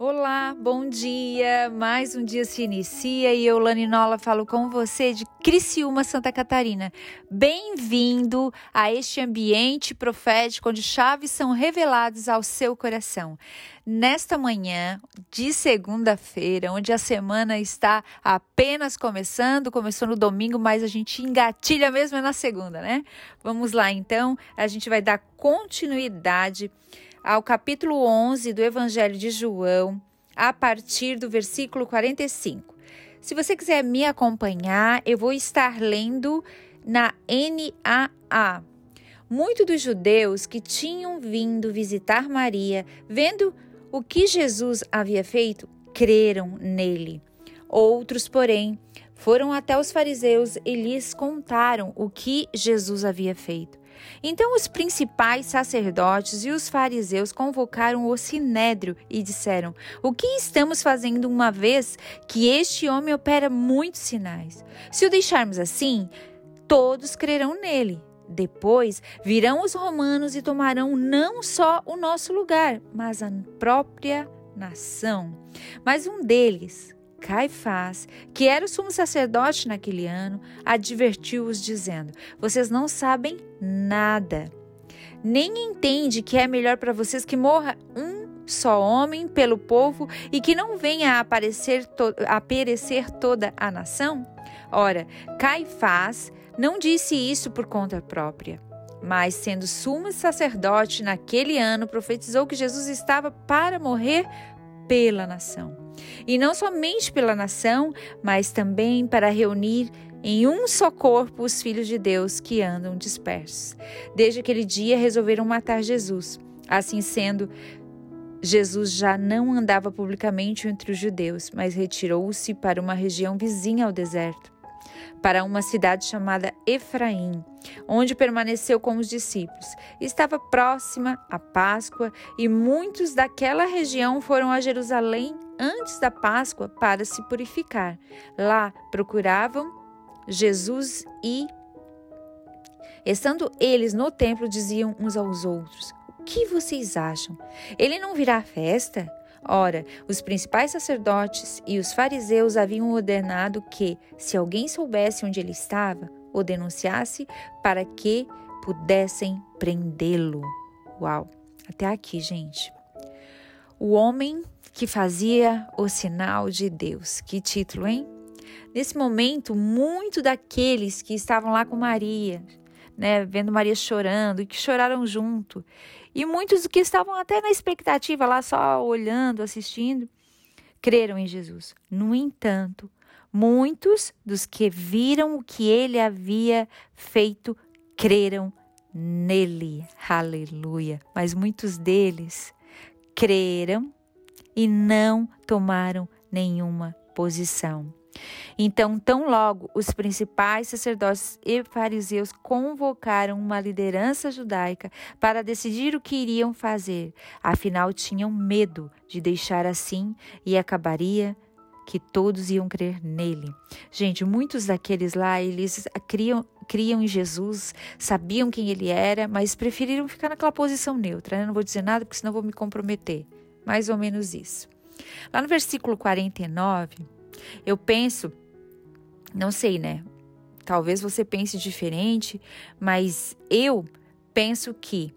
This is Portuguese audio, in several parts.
Olá, bom dia! Mais um dia se inicia e eu, Lani Nola, falo com você de Criciúma, Santa Catarina. Bem-vindo a este ambiente profético onde chaves são reveladas ao seu coração. Nesta manhã de segunda-feira, onde a semana está apenas começando, começou no domingo, mas a gente engatilha mesmo é na segunda, né? Vamos lá então, a gente vai dar continuidade ao capítulo 11 do Evangelho de João, a partir do versículo 45. Se você quiser me acompanhar, eu vou estar lendo na NAA. Muitos dos judeus que tinham vindo visitar Maria, vendo o que Jesus havia feito, creram nele. Outros, porém, foram até os fariseus e lhes contaram o que Jesus havia feito. Então os principais sacerdotes e os fariseus convocaram o sinédrio e disseram: O que estamos fazendo uma vez que este homem opera muitos sinais? Se o deixarmos assim, todos crerão nele. Depois virão os romanos e tomarão não só o nosso lugar, mas a própria nação. Mas um deles, Caifás, que era o sumo sacerdote naquele ano, advertiu-os, dizendo: Vocês não sabem nada, nem entende que é melhor para vocês que morra um só homem pelo povo e que não venha a, aparecer a perecer toda a nação? Ora, Caifás não disse isso por conta própria. Mas, sendo sumo sacerdote naquele ano, profetizou que Jesus estava para morrer pela nação. E não somente pela nação, mas também para reunir em um só corpo os filhos de Deus que andam dispersos. Desde aquele dia resolveram matar Jesus. Assim sendo, Jesus já não andava publicamente entre os judeus, mas retirou-se para uma região vizinha ao deserto para uma cidade chamada Efraim, onde permaneceu com os discípulos. Estava próxima a Páscoa e muitos daquela região foram a Jerusalém antes da Páscoa para se purificar. Lá procuravam Jesus e, estando eles no templo, diziam uns aos outros: O que vocês acham? Ele não virá à festa? Ora, os principais sacerdotes e os fariseus haviam ordenado que, se alguém soubesse onde ele estava, o denunciasse para que pudessem prendê-lo. Uau! Até aqui, gente. O homem que fazia o sinal de Deus. Que título, hein? Nesse momento, muito daqueles que estavam lá com Maria, né, vendo Maria chorando e que choraram junto, e muitos que estavam até na expectativa, lá só olhando, assistindo, creram em Jesus. No entanto, muitos dos que viram o que ele havia feito creram nele. Aleluia. Mas muitos deles creram e não tomaram nenhuma posição. Então, tão logo os principais sacerdotes e fariseus convocaram uma liderança judaica para decidir o que iriam fazer. Afinal, tinham medo de deixar assim e acabaria que todos iam crer nele. Gente, muitos daqueles lá, eles criam, criam em Jesus, sabiam quem ele era, mas preferiram ficar naquela posição neutra. Né? Não vou dizer nada porque senão vou me comprometer. Mais ou menos isso. Lá no versículo 49, eu penso, não sei, né? Talvez você pense diferente, mas eu penso que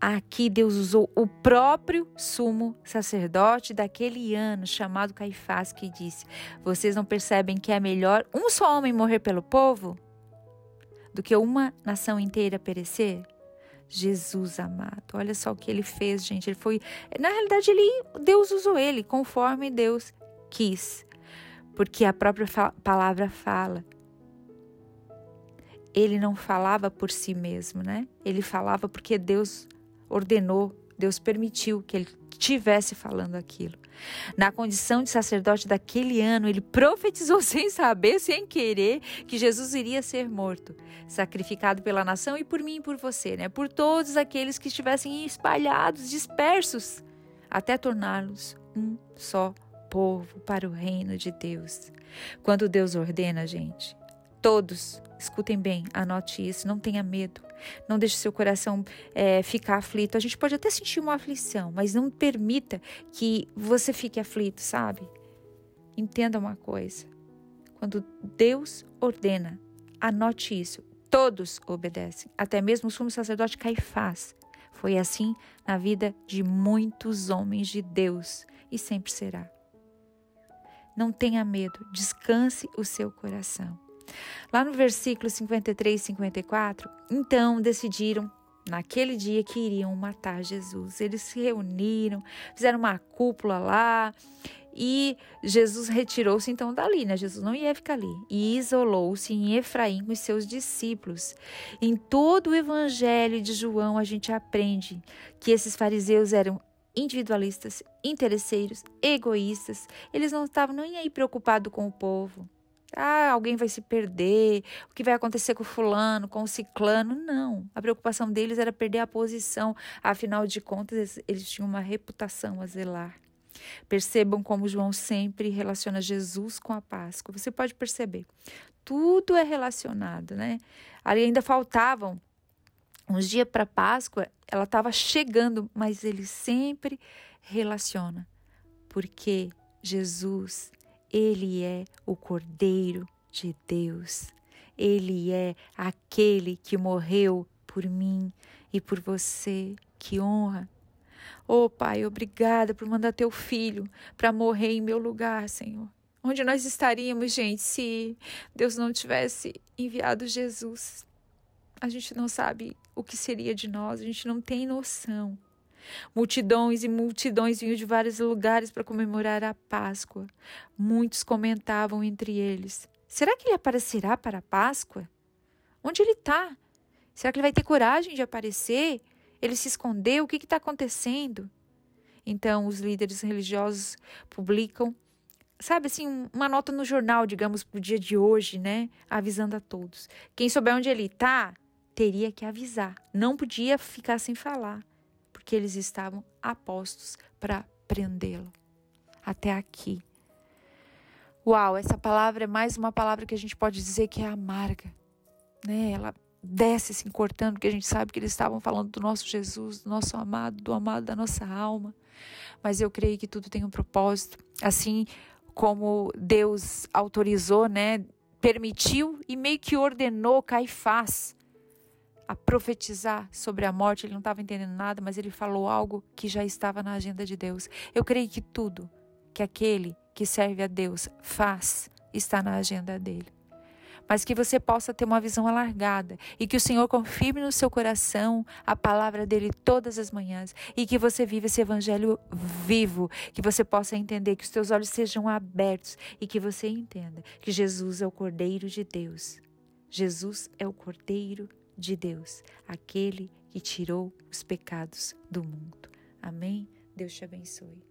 aqui Deus usou o próprio sumo sacerdote daquele ano, chamado Caifás, que disse: Vocês não percebem que é melhor um só homem morrer pelo povo do que uma nação inteira perecer? Jesus amado, olha só o que ele fez, gente. Ele foi, na realidade, ele, Deus usou ele conforme Deus quis porque a própria palavra fala. Ele não falava por si mesmo, né? Ele falava porque Deus ordenou, Deus permitiu que ele estivesse falando aquilo. Na condição de sacerdote daquele ano, ele profetizou sem saber, sem querer, que Jesus iria ser morto, sacrificado pela nação e por mim e por você, né? Por todos aqueles que estivessem espalhados, dispersos, até torná-los um só povo para o reino de Deus. Quando Deus ordena, gente, Todos, escutem bem, anote isso, não tenha medo. Não deixe seu coração é, ficar aflito. A gente pode até sentir uma aflição, mas não permita que você fique aflito, sabe? Entenda uma coisa. Quando Deus ordena, anote isso. Todos obedecem, até mesmo o sumo sacerdote Caifás. Foi assim na vida de muitos homens de Deus e sempre será. Não tenha medo, descanse o seu coração. Lá no versículo 53 e 54, então decidiram naquele dia que iriam matar Jesus. Eles se reuniram, fizeram uma cúpula lá e Jesus retirou-se então dali, né? Jesus não ia ficar ali. E isolou-se em Efraim com os seus discípulos. Em todo o evangelho de João a gente aprende que esses fariseus eram individualistas, interesseiros, egoístas. Eles não estavam nem aí preocupados com o povo. Ah, alguém vai se perder, o que vai acontecer com o fulano, com o ciclano. Não. A preocupação deles era perder a posição. Afinal de contas, eles tinham uma reputação a zelar. Percebam como João sempre relaciona Jesus com a Páscoa. Você pode perceber. Tudo é relacionado, né? Ali ainda faltavam uns dias para Páscoa, ela estava chegando, mas ele sempre relaciona. Porque Jesus ele é o Cordeiro de Deus. Ele é aquele que morreu por mim e por você. Que honra! Oh, Pai, obrigada por mandar teu filho para morrer em meu lugar, Senhor. Onde nós estaríamos, gente, se Deus não tivesse enviado Jesus? A gente não sabe o que seria de nós, a gente não tem noção. Multidões e multidões vinham de vários lugares para comemorar a Páscoa. Muitos comentavam entre eles: será que ele aparecerá para a Páscoa? Onde ele está? Será que ele vai ter coragem de aparecer? Ele se escondeu? O que está acontecendo? Então, os líderes religiosos publicam, sabe assim, uma nota no jornal, digamos, para o dia de hoje, né? Avisando a todos. Quem souber onde ele está, teria que avisar. Não podia ficar sem falar que eles estavam apostos para prendê-lo. Até aqui. Uau, essa palavra é mais uma palavra que a gente pode dizer que é amarga, né? Ela desce se cortando, porque a gente sabe que eles estavam falando do nosso Jesus, do nosso amado, do amado da nossa alma. Mas eu creio que tudo tem um propósito. Assim como Deus autorizou, né? Permitiu e meio que ordenou Caifás a profetizar sobre a morte, ele não estava entendendo nada, mas ele falou algo que já estava na agenda de Deus. Eu creio que tudo que aquele que serve a Deus faz está na agenda dele. Mas que você possa ter uma visão alargada e que o Senhor confirme no seu coração a palavra dele todas as manhãs e que você viva esse evangelho vivo, que você possa entender, que os teus olhos sejam abertos e que você entenda que Jesus é o Cordeiro de Deus. Jesus é o Cordeiro de Deus, aquele que tirou os pecados do mundo. Amém? Deus te abençoe.